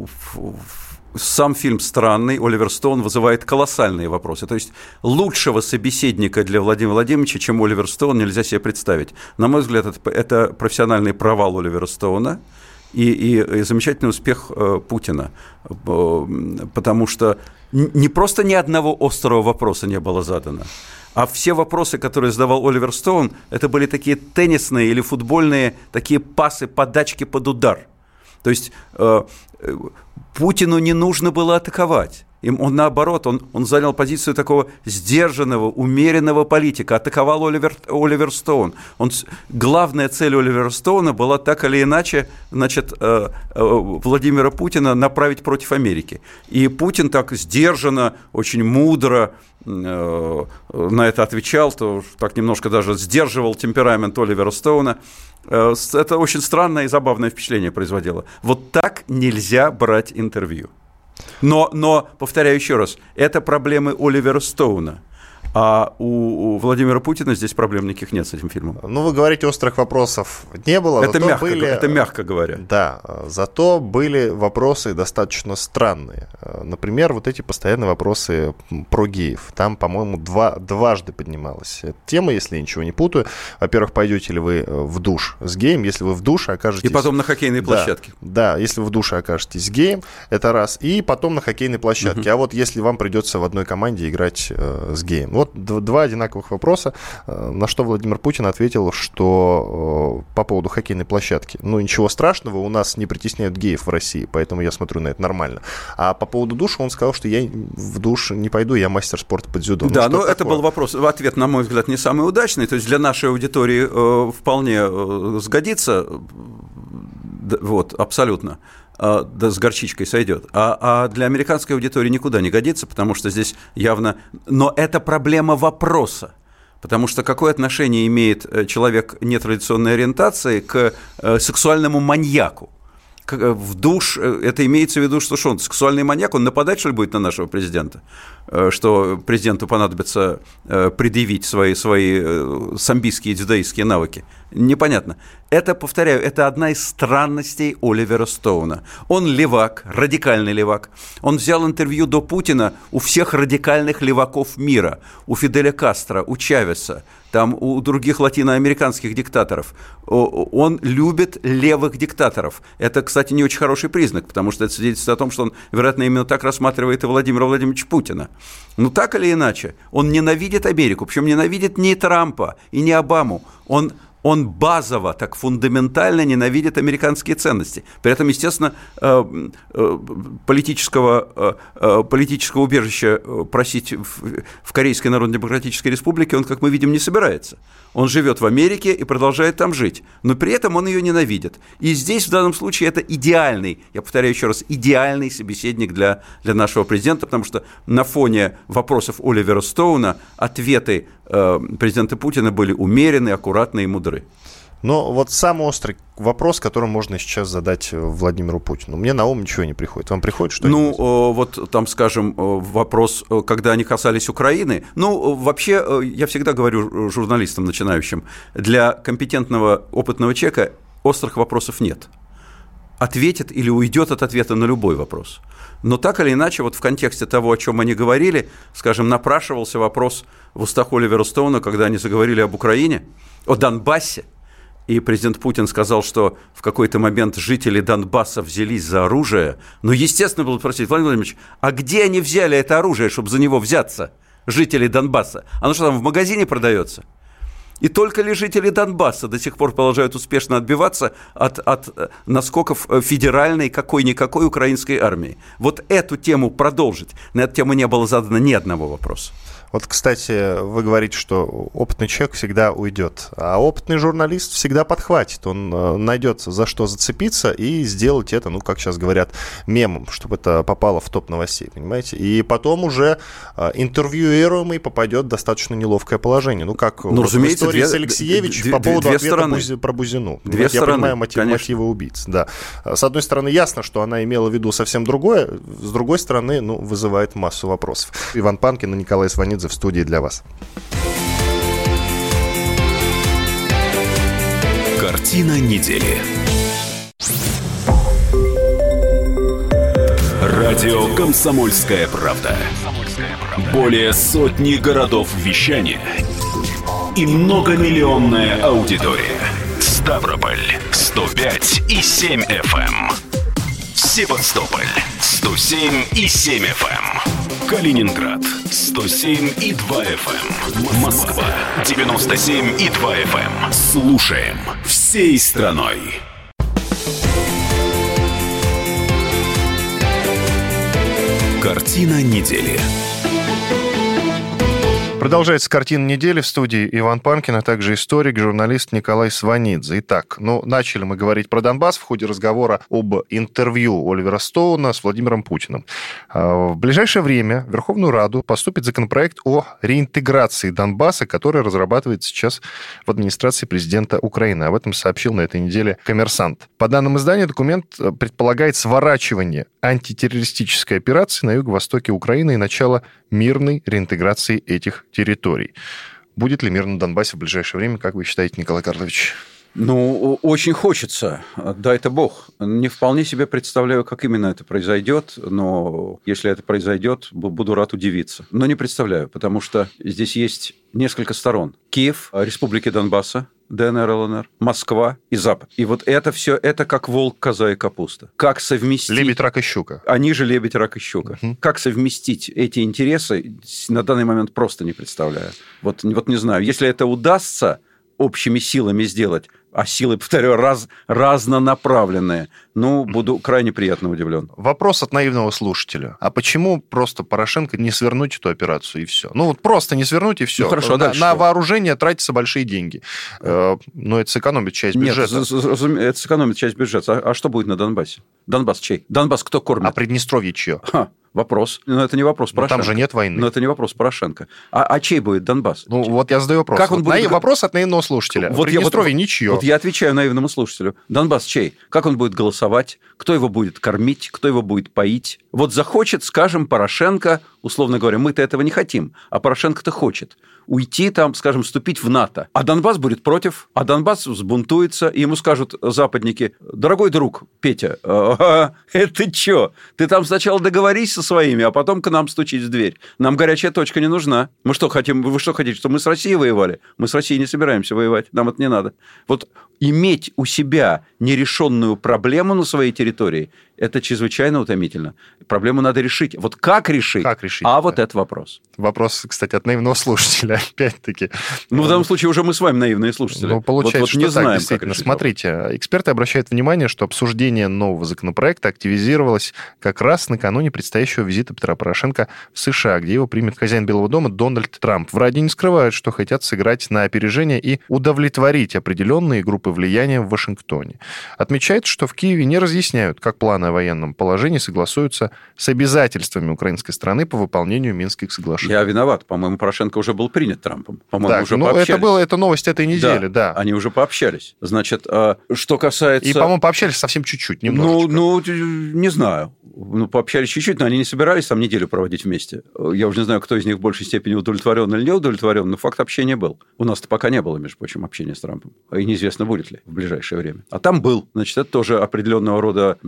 Speaker 3: сам фильм странный, Оливер Стоун вызывает колоссальные вопросы. То есть лучшего собеседника для Владимира Владимировича, чем Оливер Стоун, нельзя себе представить. На мой взгляд, это, это профессиональный провал Оливера Стоуна и, и, и замечательный успех э, Путина. Потому что не просто ни одного острого вопроса не было задано, а все вопросы, которые задавал Оливер Стоун, это были такие теннисные или футбольные такие пасы, подачки под удар. То есть э, э Путину не нужно было атаковать. Им он наоборот, он, он занял позицию такого сдержанного, умеренного политика, атаковал Оливер, Оливер Стоун. Он, главная цель Оливера Стоуна была так или иначе значит, э, э, Владимира Путина направить против Америки. И Путин так сдержанно, очень мудро э, на это отвечал, то так немножко даже сдерживал темперамент Оливера Стоуна. Это очень странное и забавное впечатление производило. Вот так нельзя брать интервью. Но, но, повторяю еще раз, это проблемы Оливера Стоуна – а у, у Владимира Путина здесь проблем никаких нет с этим фильмом.
Speaker 2: Ну, вы говорите, острых вопросов не было.
Speaker 3: Это, мягко, были, это мягко говоря.
Speaker 2: Да, зато были вопросы достаточно странные. Например, вот эти постоянные вопросы про геев. Там, по-моему, два, дважды поднималась эта тема, если я ничего не путаю. Во-первых, пойдете ли вы в душ с геем, если вы в душе окажетесь...
Speaker 3: И потом на хоккейной площадке.
Speaker 2: Да, да если вы в душе окажетесь с геем, это раз. И потом на хоккейной площадке. Угу. А вот если вам придется в одной команде играть э, с геем. Вот два одинаковых вопроса, э, на что Владимир Путин ответил, что э, по поводу хоккейной площадки. Ну, ничего страшного, у нас не притесняют геев в России, поэтому я смотрю на это нормально. А по поводу душа он сказал, что я в душ не пойду, я мастер спорта под дзюдо.
Speaker 3: Да, ну, но это был вопрос, ответ, на мой взгляд, не самый удачный. То есть для нашей аудитории э, вполне э, сгодится. Вот, абсолютно. А, да, с горчичкой сойдет. А, а для американской аудитории никуда не годится, потому что здесь явно... Но это проблема вопроса. Потому что какое отношение имеет э, человек нетрадиционной ориентации к э, сексуальному маньяку? Э, в душ, это имеется в виду, что, что он сексуальный маньяк, он нападать, что ли, будет на нашего президента? Что президенту понадобится предъявить свои, свои самбийские дзюдоистские навыки? Непонятно. Это, повторяю, это одна из странностей Оливера Стоуна. Он левак, радикальный левак. Он взял интервью до Путина у всех радикальных леваков мира. У Фиделя Кастро, у Чавеса, там у других латиноамериканских диктаторов. Он любит левых диктаторов. Это, кстати, не очень хороший признак, потому что это свидетельствует о том, что он, вероятно, именно так рассматривает и Владимира Владимировича Путина. Но так или иначе, он ненавидит Америку, причем ненавидит не Трампа и не Обаму. Он он базово, так фундаментально ненавидит американские ценности. При этом, естественно, э, э, политического, э, политического убежища просить в Корейской Народно-Демократической Республике он, как мы видим, не собирается. Он живет в Америке и продолжает там жить, но при этом он ее ненавидит. И здесь в данном случае это идеальный, я повторяю еще раз, идеальный собеседник для, для нашего президента, потому что на фоне вопросов Оливера Стоуна ответы э, президента Путина были умеренные, аккуратные и мудры.
Speaker 2: Но вот самый острый вопрос, который можно сейчас задать э, Владимиру Путину. Мне на ум ничего не приходит. Вам приходит что-нибудь?
Speaker 3: Ну, вот там, скажем, вопрос, когда они касались Украины. Ну, вообще, я всегда говорю журналистам начинающим, для компетентного, опытного человека острых вопросов нет. Ответит или уйдет от ответа на любой вопрос. Но так или иначе, вот в контексте того, о чем они говорили, скажем, напрашивался вопрос в устах Оливера Стоуна, когда они заговорили об Украине, о Донбассе, и президент Путин сказал, что в какой-то момент жители Донбасса взялись за оружие, ну, естественно, было спросить, Владимир Владимирович, а где они взяли это оружие, чтобы за него взяться, жители Донбасса? Оно что там в магазине продается? И только ли жители Донбасса до сих пор продолжают успешно отбиваться от, от э, наскоков э, федеральной какой-никакой украинской армии? Вот эту тему продолжить. На эту тему не было задано ни одного вопроса.
Speaker 2: Вот, кстати, вы говорите, что опытный человек всегда уйдет, а опытный журналист всегда подхватит. Он э, найдет за что зацепиться и сделать это, ну, как сейчас говорят, мемом, чтобы это попало в топ новостей, понимаете? И потом уже э, интервьюируемый попадет в достаточно неловкое положение. Ну, как
Speaker 3: ну,
Speaker 2: вот в истории две, с Алексеевич
Speaker 3: две,
Speaker 2: по поводу
Speaker 3: две
Speaker 2: ответа
Speaker 3: стороны.
Speaker 2: про Бузину.
Speaker 3: Две
Speaker 2: Я
Speaker 3: стороны,
Speaker 2: понимаю мотив, мотивы убийц, да. С одной стороны, ясно, что она имела в виду совсем другое, с другой стороны, ну, вызывает массу вопросов. Иван Панкин и Николай Сванидзе в студии для вас.
Speaker 1: Картина недели. Радио «Комсомольская правда». Более сотни городов вещания и многомиллионная аудитория. Ставрополь 105 и 7 FM. Севастополь 107 и 7 FM. Калининград 107 и 2 FM. Москва 97 и 2 FM. Слушаем всей страной. Картина недели.
Speaker 2: Продолжается картина недели в студии Иван Панкин, а также историк, журналист Николай Сванидзе. Итак, ну, начали мы говорить про Донбасс в ходе разговора об интервью Оливера Стоуна с Владимиром Путиным. А, В ближайшее время в Верховную Раду поступит законопроект о реинтеграции Донбасса, который разрабатывается сейчас в администрации президента Украины. Об этом сообщил на этой неделе коммерсант. По данным издания, документ э, предполагает сворачивание антитеррористической операции на юго-востоке Украины и начало мирной реинтеграции этих территорий. Будет ли мир на Донбассе в ближайшее время, как вы считаете, Николай Карлович?
Speaker 3: Ну, очень хочется, дай это бог. Не вполне себе представляю, как именно это произойдет, но если это произойдет, буду рад удивиться. Но не представляю, потому что здесь есть несколько сторон. Киев, Республики Донбасса, ДНР, ЛНР, Москва и Запад. И вот это все, это как волк, коза и капуста. Как совместить...
Speaker 2: Лебедь, рак и щука.
Speaker 3: Они же лебедь, рак и щука.
Speaker 2: Мгм.
Speaker 3: Как совместить эти интересы, на данный момент просто не представляю. Вот, вот не знаю. Если это удастся общими силами сделать, а силы, повторю, раз, разнонаправленные, ну, буду крайне приятно удивлен.
Speaker 2: Вопрос от наивного слушателя. А почему просто Порошенко не свернуть эту операцию и все? Ну, вот просто не свернуть и все.
Speaker 3: Ну, хорошо, а
Speaker 2: на,
Speaker 3: дальше
Speaker 2: на
Speaker 3: что?
Speaker 2: вооружение тратятся большие деньги. Э, Но это сэкономит часть
Speaker 3: Нет,
Speaker 2: бюджета.
Speaker 3: разуме- это сэкономит часть бюджета. А, а что будет на Донбассе? Донбасс чей? Донбасс кто кормит?
Speaker 2: А Приднестровье чье?
Speaker 3: Ха, вопрос. Но это не вопрос Порошенко.
Speaker 2: там же нет войны.
Speaker 3: Но это не вопрос Порошенко. А, а чей будет Донбасс?
Speaker 2: Ну, вот я задаю вопрос.
Speaker 3: Как он
Speaker 2: Вот
Speaker 3: будет-
Speaker 2: наив- Вопрос от наивного слушателя.
Speaker 3: Вот я- вот-
Speaker 2: ничье.
Speaker 3: Вот я отвечаю наивному слушателю. Донбасс чей? Как он будет голосовать? Кто его будет кормить? Кто его будет поить? Вот захочет, скажем, Порошенко, условно говоря, мы-то этого не хотим, а Порошенко-то хочет уйти там, скажем, вступить в НАТО. А Донбасс будет против, а Донбасс взбунтуется, и ему скажут западники, дорогой друг Петя, а, это что? Ты там сначала договорись со своими, а потом к нам стучись в дверь. Нам горячая точка не нужна. Мы что хотим? Вы что хотите, чтобы мы с Россией воевали? Мы с Россией не собираемся воевать, нам это не надо. Вот иметь у себя нерешенную проблему на своей территории, это чрезвычайно утомительно. Проблему надо решить. Вот как решить?
Speaker 2: Как решить,
Speaker 3: А
Speaker 2: да.
Speaker 3: вот это вопрос.
Speaker 2: Вопрос, кстати, от наивного слушателя, опять-таки.
Speaker 3: Ну, в данном случае уже мы с вами наивные слушатели.
Speaker 2: Ну, получается,
Speaker 3: вот, вот
Speaker 2: что
Speaker 3: не
Speaker 2: так,
Speaker 3: знаем,
Speaker 2: действительно. Смотрите, эксперты обращают внимание, что обсуждение нового законопроекта активизировалось как раз накануне предстоящего визита Петра Порошенко в США, где его примет хозяин Белого дома Дональд Трамп. В Раде не скрывают, что хотят сыграть на опережение и удовлетворить определенные группы влияния в Вашингтоне. Отмечается, что в Киеве не разъясняют, как планы о военном положении согласуются с обязательствами украинской страны по выполнению Минских соглашений.
Speaker 3: Я виноват. По-моему, Порошенко уже был принят Трампом. По-моему,
Speaker 2: Так,
Speaker 3: уже
Speaker 2: ну,
Speaker 3: пообщались.
Speaker 2: это, было, это новость этой недели, да.
Speaker 3: Они уже пообщались. Значит, а, что касается...
Speaker 2: И, по-моему, пообщались совсем чуть-чуть,
Speaker 3: ну,
Speaker 2: немножечко.
Speaker 3: ну, не знаю. Ну, пообщались чуть-чуть, но они не собирались там неделю проводить вместе. Я уже не знаю, кто из них в большей степени удовлетворен или не удовлетворен, но факт общения был. У нас-то пока не было, между прочим, общения с Трампом. И неизвестно, будет ли в ближайшее время. А там был. Значит, это тоже определенного рода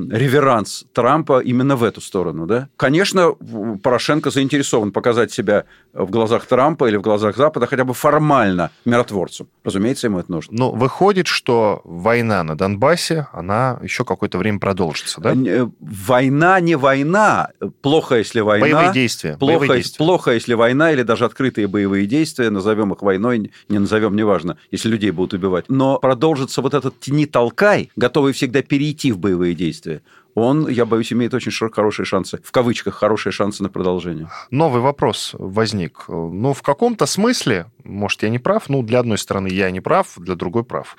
Speaker 3: реверанс Трампа именно в эту сторону. Да? Конечно, Порошенко заинтересован показать себя в глазах Трампа или в глазах Запада хотя бы формально миротворцем. Разумеется, ему это нужно.
Speaker 2: Ну, выходит, что война на Донбассе, она еще какое-то время продолжится, да?
Speaker 3: Э, Война не война. Плохо, если война.
Speaker 2: Боевые действия.
Speaker 3: Плохо,
Speaker 2: боевые действия.
Speaker 3: плохо, если война или даже открытые боевые действия, назовем их войной, не назовем, неважно, если людей будут убивать. Но продолжится вот этот тяни-толкай, готовый всегда перейти в боевые действия. Он, я боюсь, имеет очень хорошие шансы, в кавычках, хорошие шансы на продолжение.
Speaker 2: Новый вопрос возник. Ну, в каком-то смысле, может, я не прав, ну, для одной стороны я не прав, для другой прав.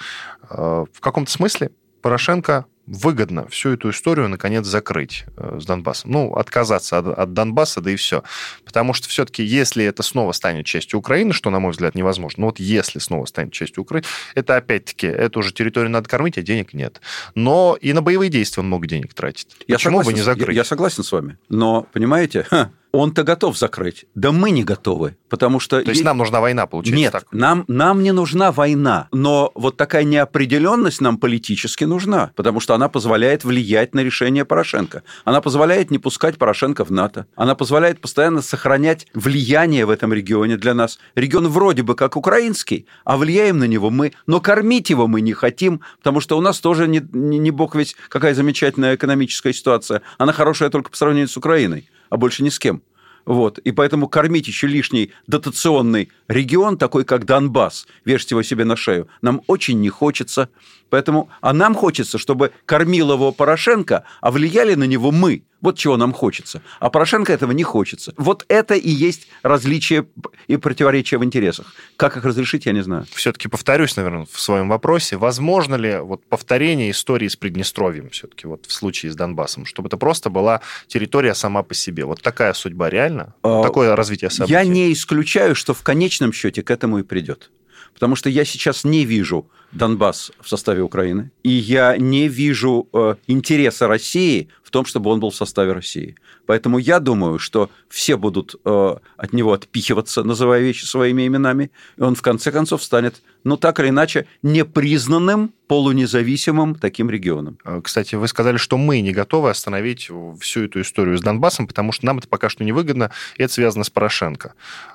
Speaker 2: Э, в каком-то смысле Порошенко выгодно всю эту историю наконец закрыть э, с Донбассом. Ну, отказаться от, от Донбасса, да и все. Потому что все-таки, если это снова станет частью Украины, что, на мой взгляд, невозможно, но вот если снова станет частью Украины, это опять-таки, эту уже территорию надо кормить, а денег нет. Но и на боевые действия он много денег тратит.
Speaker 3: Я Почему согласен, бы не закрыть? Я, я согласен с вами. Но, понимаете, он-то готов закрыть. Да мы не готовы, потому что...
Speaker 2: То есть нам нужна война, получается
Speaker 3: Нет,
Speaker 2: так?
Speaker 3: Нам, нам не нужна война, но вот такая неопределенность нам политически нужна, потому что она позволяет влиять на решение Порошенко. Она позволяет не пускать Порошенко в НАТО. Она позволяет постоянно сохранять влияние в этом регионе для нас. Регион вроде бы как украинский, а влияем на него мы, но кормить его мы не хотим, потому что у нас тоже не, не, не бог ведь какая замечательная экономическая ситуация. Она хорошая только по сравнению с Украиной а больше ни с кем. Вот. И поэтому кормить еще лишний дотационный регион, такой как Донбасс, вешать его себе на шею, нам очень не хочется. Поэтому, а нам хочется, чтобы кормил его Порошенко, а влияли на него мы. Вот чего нам хочется. А Порошенко этого не хочется. Вот это и есть различие и противоречие в интересах. Как их разрешить, я не знаю.
Speaker 2: Все-таки повторюсь, наверное, в своем вопросе. Возможно ли вот повторение истории с Приднестровьем все-таки вот в случае с Донбассом? Чтобы это просто была территория сама по себе. Вот такая судьба реально? А, Такое развитие событий?
Speaker 3: Я не исключаю, что в конечном счете к этому и придет. Потому что я сейчас не вижу Донбасс в составе Украины, и я не вижу э, интереса России в том, чтобы он был в составе России. Поэтому я думаю, что все будут э, от него отпихиваться, называя вещи своими именами, и он в конце концов станет, ну так или иначе, непризнанным полунезависимым таким регионом.
Speaker 2: Э, кстати, вы сказали, что мы не готовы остановить всю эту историю с Донбассом, потому что нам это пока что невыгодно, и это связано с Порошенко.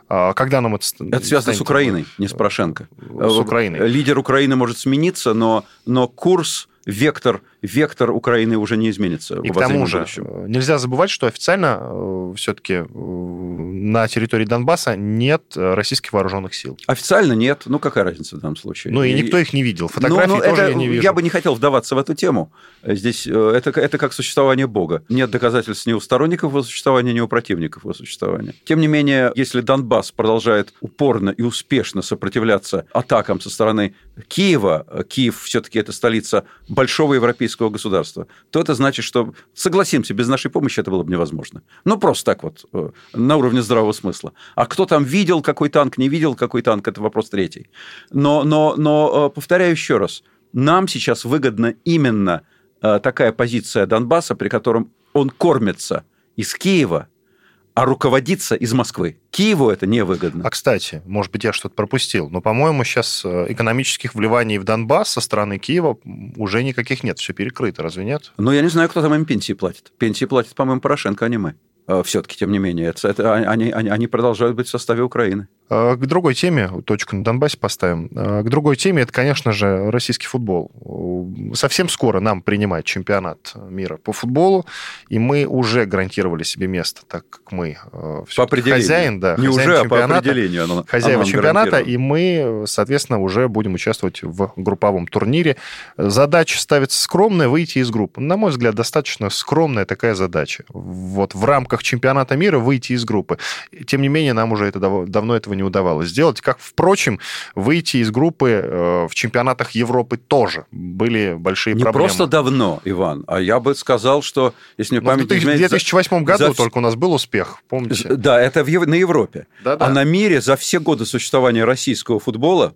Speaker 2: А когда нам это...
Speaker 3: Это связано с Украиной, не с Порошенко.
Speaker 2: С Украиной.
Speaker 3: Лидер Украины может смениться, но, но курс вектор, вектор Украины уже не изменится.
Speaker 2: И к тому же будущем. Э, нельзя забывать, что официально э, все-таки э, на территории Донбасса нет российских вооруженных сил.
Speaker 3: Официально нет. Ну, какая разница в данном случае?
Speaker 2: Ну, и, и никто их не видел. Фотографии ну, ну, тоже это, я не вижу.
Speaker 3: Я бы не хотел вдаваться в эту тему. Здесь это, это как существование Бога. Нет доказательств ни у сторонников его существования, ни у противников его существования. Тем не менее, если Донбасс продолжает упорно и успешно сопротивляться атакам со стороны Киева, Киев все-таки это столица большого европейского государства, то это значит, что, согласимся, без нашей помощи это было бы невозможно. Ну, просто так вот, э, на уровне здравого смысла. А кто там видел какой танк, не видел какой танк, это вопрос третий. Но, но, но э, повторяю еще раз, нам сейчас выгодна именно э, такая позиция Донбасса, при котором он кормится из Киева, а руководиться из Москвы. Киеву это невыгодно.
Speaker 2: А, кстати, может быть, я что-то пропустил, но, по-моему, сейчас э, экономических вливаний в Донбасс со стороны Киева уже никаких нет, все перекрыто, разве нет?
Speaker 3: Ну, я не знаю, кто там им пенсии платит. Пенсии платит, по-моему, Порошенко, а не мы. Э, все-таки, тем не менее, это, это, они, они, они продолжают быть в составе Украины.
Speaker 2: Э, к другой теме, точку на Донбассе поставим. Э, к другой теме, это, конечно же, российский футбол. Совсем скоро нам принимать чемпионат мира по футболу, и мы уже гарантировали себе место, так как мы
Speaker 3: по
Speaker 2: хозяин, да,
Speaker 3: Не
Speaker 2: хозяин
Speaker 3: уже, а по определению. Оно,
Speaker 2: хозяева оно чемпионата, и мы, соответственно, уже будем участвовать в групповом турнире. Задача ставится скромная, выйти из группы. На мой взгляд, достаточно скромная такая задача. Вот в рамках чемпионата мира выйти из группы. Тем не менее, нам уже это давно этого не удавалось сделать. Как, впрочем, выйти из группы э, в чемпионатах Европы тоже были большие
Speaker 3: не
Speaker 2: проблемы.
Speaker 3: Не просто давно, Иван, а я бы сказал, что, если мне
Speaker 2: ну, память... В 2008 году за... только у нас был успех, помните?
Speaker 3: Да, это в, на Европе. Да -да. А на мире за все годы существования российского футбола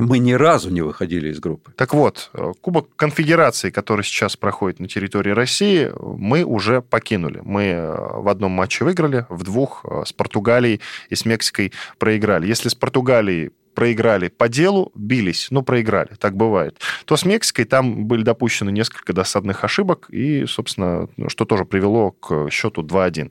Speaker 3: мы ни разу не выходили из группы.
Speaker 2: Так вот, э, Кубок Конфедерации, который сейчас проходит на территории России, мы уже покинули. Мы э, в одном матче выиграли, в двух э, с Португалией и с Мексикой проиграли. Если с Португалией проиграли по делу, бились, ну, проиграли, так бывает. То с Мексикой там были допущены несколько досадных ошибок, и, собственно, что тоже привело к счету 2-1.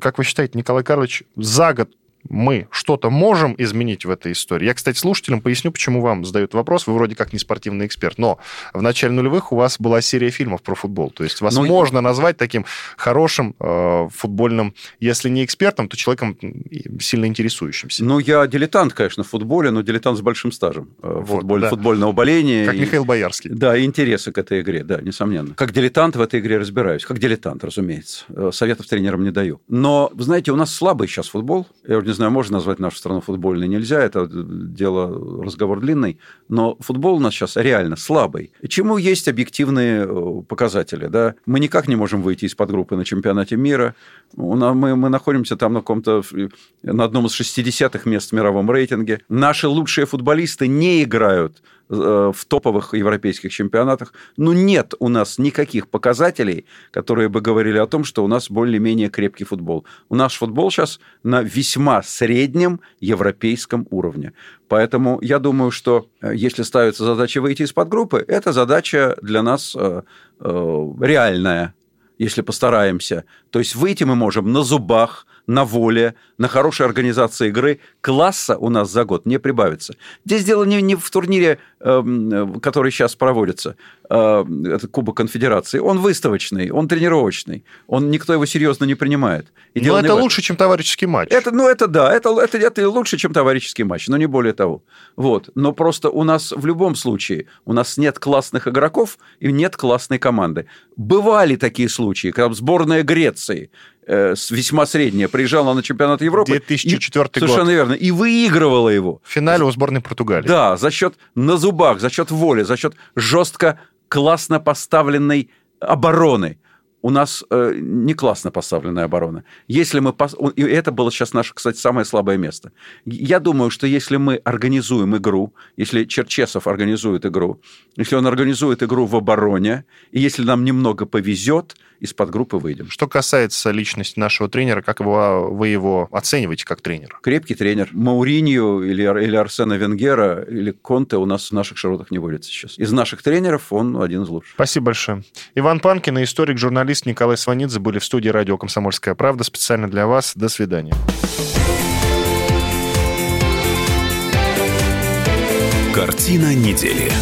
Speaker 2: Как вы считаете, Николай Карлович за год мы что-то можем изменить в этой истории? Я, кстати, слушателям поясню, почему вам задают вопрос. Вы вроде как не спортивный эксперт, но в начале нулевых у вас была серия фильмов про футбол. То есть вас ну, можно назвать таким хорошим э, футбольным, если не экспертом, то человеком сильно интересующимся.
Speaker 3: Ну, я дилетант, конечно, в футболе, но дилетант с большим стажем э, вот, футболь, да. футбольного боления.
Speaker 2: Как и, Михаил Боярский.
Speaker 3: Да, и интересы к этой игре, да, несомненно. Как дилетант в этой игре разбираюсь. Как дилетант, разумеется. Э, советов тренерам не даю. Но, знаете, у нас слабый сейчас футбол. Я не знаю, можно назвать нашу страну футбольной, нельзя, это дело, разговор длинный, но футбол у нас сейчас реально слабый. Чему есть объективные э, показатели, да? Мы никак не можем выйти из-под группы на чемпионате мира, мы, мы находимся там на каком-то, на одном из 60-х мест в мировом рейтинге. Наши лучшие футболисты не играют Э, в топовых европейских чемпионатах. Но нет у нас никаких показателей, которые бы говорили о том, что у нас более-менее крепкий футбол. У нас футбол сейчас на весьма среднем европейском уровне. Поэтому я думаю, что э, если ставится задача выйти из-под группы, эта задача для нас э, реальная, если постараемся. То есть выйти мы можем на зубах, на воле, на хорошей организации игры класса у нас за год не прибавится. Здесь дело не, не в турнире, э, который сейчас проводится, э, это Кубок Конфедерации. Он выставочный, он тренировочный, он никто его серьезно не принимает.
Speaker 2: И но это лучше, чем товарищеский матч.
Speaker 3: Это, ну, это да, это, это, это лучше, чем товарищеский матч, но не более того. Вот. Но просто у нас в любом случае, у нас нет классных игроков и нет классной команды. Бывали такие случаи, когда сборная Греции весьма средняя, приезжала на чемпионат Европы.
Speaker 2: 2004
Speaker 3: и, год. Совершенно верно. И выигрывала его.
Speaker 2: В финале у сборной Португалии.
Speaker 3: Да, за счет на зубах, за счет воли, за счет жестко, классно поставленной обороны у нас э, не классно поставленная оборона. Если мы... Пос... И это было сейчас наше, кстати, самое слабое место. Я думаю, что если мы организуем игру, если Черчесов организует игру, если он организует игру в обороне, и если нам немного повезет, из-под группы выйдем.
Speaker 2: Что касается личности нашего тренера, как его, вы его оцениваете как тренер?
Speaker 3: Крепкий тренер. Мауринью или, или Арсена Венгера или Конте у нас в наших широтах не водится сейчас. Из наших тренеров он один из лучших.
Speaker 2: Спасибо большое. Иван Панкин историк, журналист Николай Сванидзе были в студии радио «Комсомольская правда» специально для вас. До свидания.
Speaker 1: Картина недели.